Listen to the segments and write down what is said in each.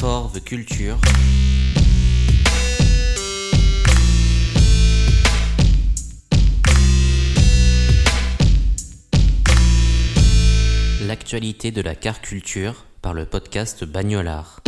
For the Culture L'actualité de la car culture par le podcast Bagnolard.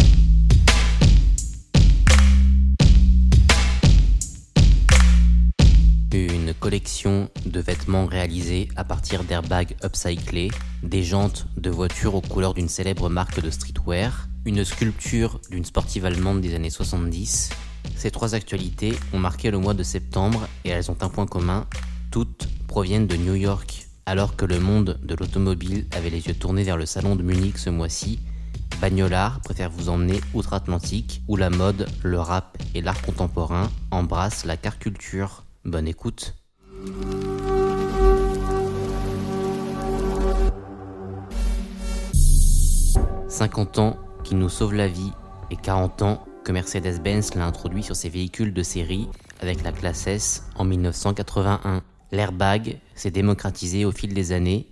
Une collection de vêtements réalisés à partir d'airbags upcyclés, des jantes de voitures aux couleurs d'une célèbre marque de streetwear, une sculpture d'une sportive allemande des années 70. Ces trois actualités ont marqué le mois de septembre et elles ont un point commun, toutes proviennent de New York. Alors que le monde de l'automobile avait les yeux tournés vers le salon de Munich ce mois-ci, Bagnolard préfère vous emmener outre-Atlantique où la mode, le rap et l'art contemporain embrassent la car culture. Bonne écoute. « 50 ans nous sauvent la vie et 40 ans que Mercedes-Benz l'a introduit sur ses véhicules de série avec la classe S en 1981. L'airbag s'est démocratisé au fil des années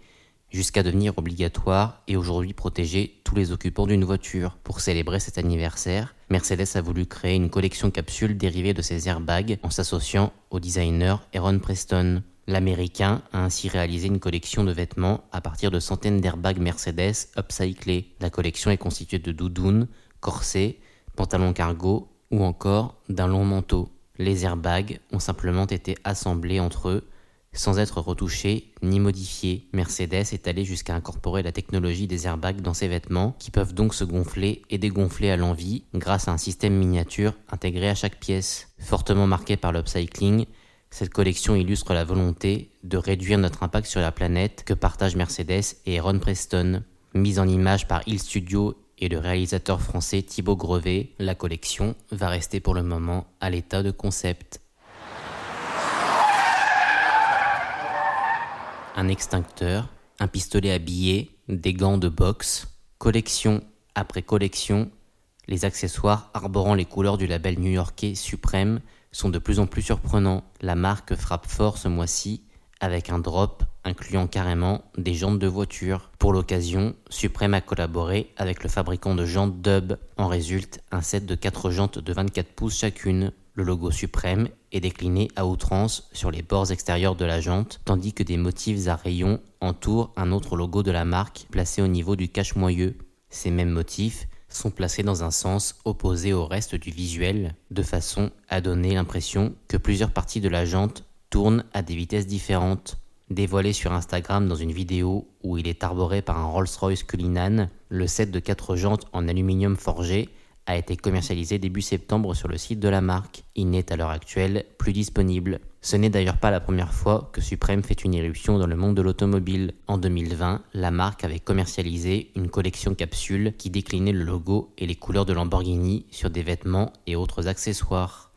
jusqu'à devenir obligatoire et aujourd'hui protéger tous les occupants d'une voiture. Pour célébrer cet anniversaire, Mercedes a voulu créer une collection capsule dérivée de ces airbags en s'associant au designer Aaron Preston. L'américain a ainsi réalisé une collection de vêtements à partir de centaines d'airbags Mercedes upcyclés. La collection est constituée de doudounes, corsets, pantalons cargo ou encore d'un long manteau. Les airbags ont simplement été assemblés entre eux sans être retouché ni modifié. Mercedes est allé jusqu'à incorporer la technologie des airbags dans ses vêtements, qui peuvent donc se gonfler et dégonfler à l'envie grâce à un système miniature intégré à chaque pièce. Fortement marqué par l'upcycling, cette collection illustre la volonté de réduire notre impact sur la planète que partagent Mercedes et Aaron Preston. Mise en image par Hill Studio et le réalisateur français Thibaut Grevet, la collection va rester pour le moment à l'état de concept. un extincteur, un pistolet à billets, des gants de boxe, collection après collection, les accessoires arborant les couleurs du label new-yorkais Supreme sont de plus en plus surprenants. La marque frappe fort ce mois-ci avec un drop incluant carrément des jantes de voiture. Pour l'occasion, Supreme a collaboré avec le fabricant de jantes Dub. En résulte un set de 4 jantes de 24 pouces chacune. Le logo suprême est décliné à outrance sur les bords extérieurs de la jante, tandis que des motifs à rayons entourent un autre logo de la marque placé au niveau du cache-moyeu. Ces mêmes motifs sont placés dans un sens opposé au reste du visuel, de façon à donner l'impression que plusieurs parties de la jante tournent à des vitesses différentes. Dévoilé sur Instagram dans une vidéo où il est arboré par un Rolls-Royce Cullinan, le set de 4 jantes en aluminium forgé a été commercialisé début septembre sur le site de la marque. Il n'est à l'heure actuelle plus disponible. Ce n'est d'ailleurs pas la première fois que Supreme fait une éruption dans le monde de l'automobile. En 2020, la marque avait commercialisé une collection capsule qui déclinait le logo et les couleurs de Lamborghini sur des vêtements et autres accessoires.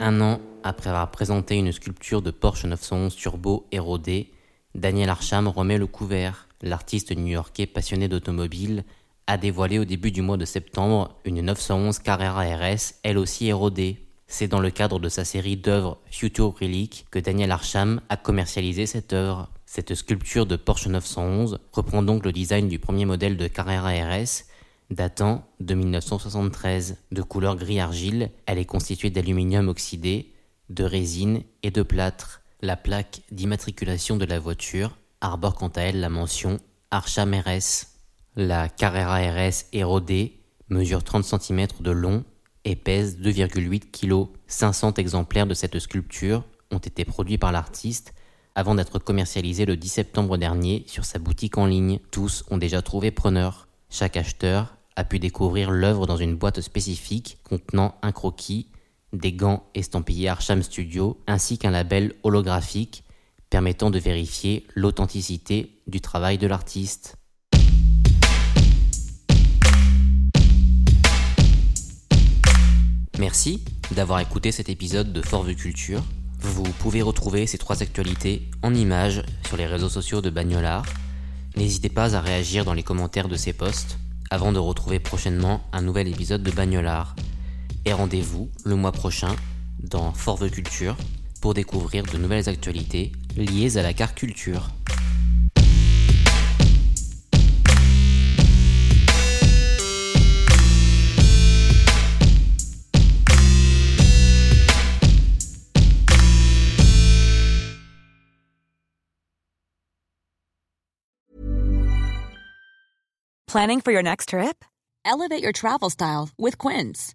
Un an après avoir présenté une sculpture de Porsche 911 Turbo érodée, Daniel Archam remet le couvert. L'artiste new-yorkais passionné d'automobile a dévoilé au début du mois de septembre une 911 Carrera RS, elle aussi érodée. C'est dans le cadre de sa série d'œuvres Future que Daniel Archam a commercialisé cette œuvre. Cette sculpture de Porsche 911 reprend donc le design du premier modèle de Carrera RS datant de 1973. De couleur gris argile, elle est constituée d'aluminium oxydé, de résine et de plâtre. La plaque d'immatriculation de la voiture arbore quant à elle la mention Archam. La Carrera RS érodée mesure 30 cm de long et pèse 2,8 kg. 500 exemplaires de cette sculpture ont été produits par l'artiste avant d'être commercialisé le 10 septembre dernier sur sa boutique en ligne. Tous ont déjà trouvé preneur. Chaque acheteur a pu découvrir l'œuvre dans une boîte spécifique contenant un croquis, des gants estampillés Archam Studio ainsi qu'un label holographique permettant de vérifier l'authenticité du travail de l'artiste. Merci d'avoir écouté cet épisode de Fort Vue Culture. Vous pouvez retrouver ces trois actualités en images sur les réseaux sociaux de Bagnolard. N'hésitez pas à réagir dans les commentaires de ces posts avant de retrouver prochainement un nouvel épisode de Bagnolard. Et rendez-vous le mois prochain dans Fort Vue Culture pour découvrir de nouvelles actualités liées à la car culture. Planning for your next trip? Elevate your travel style with Quince.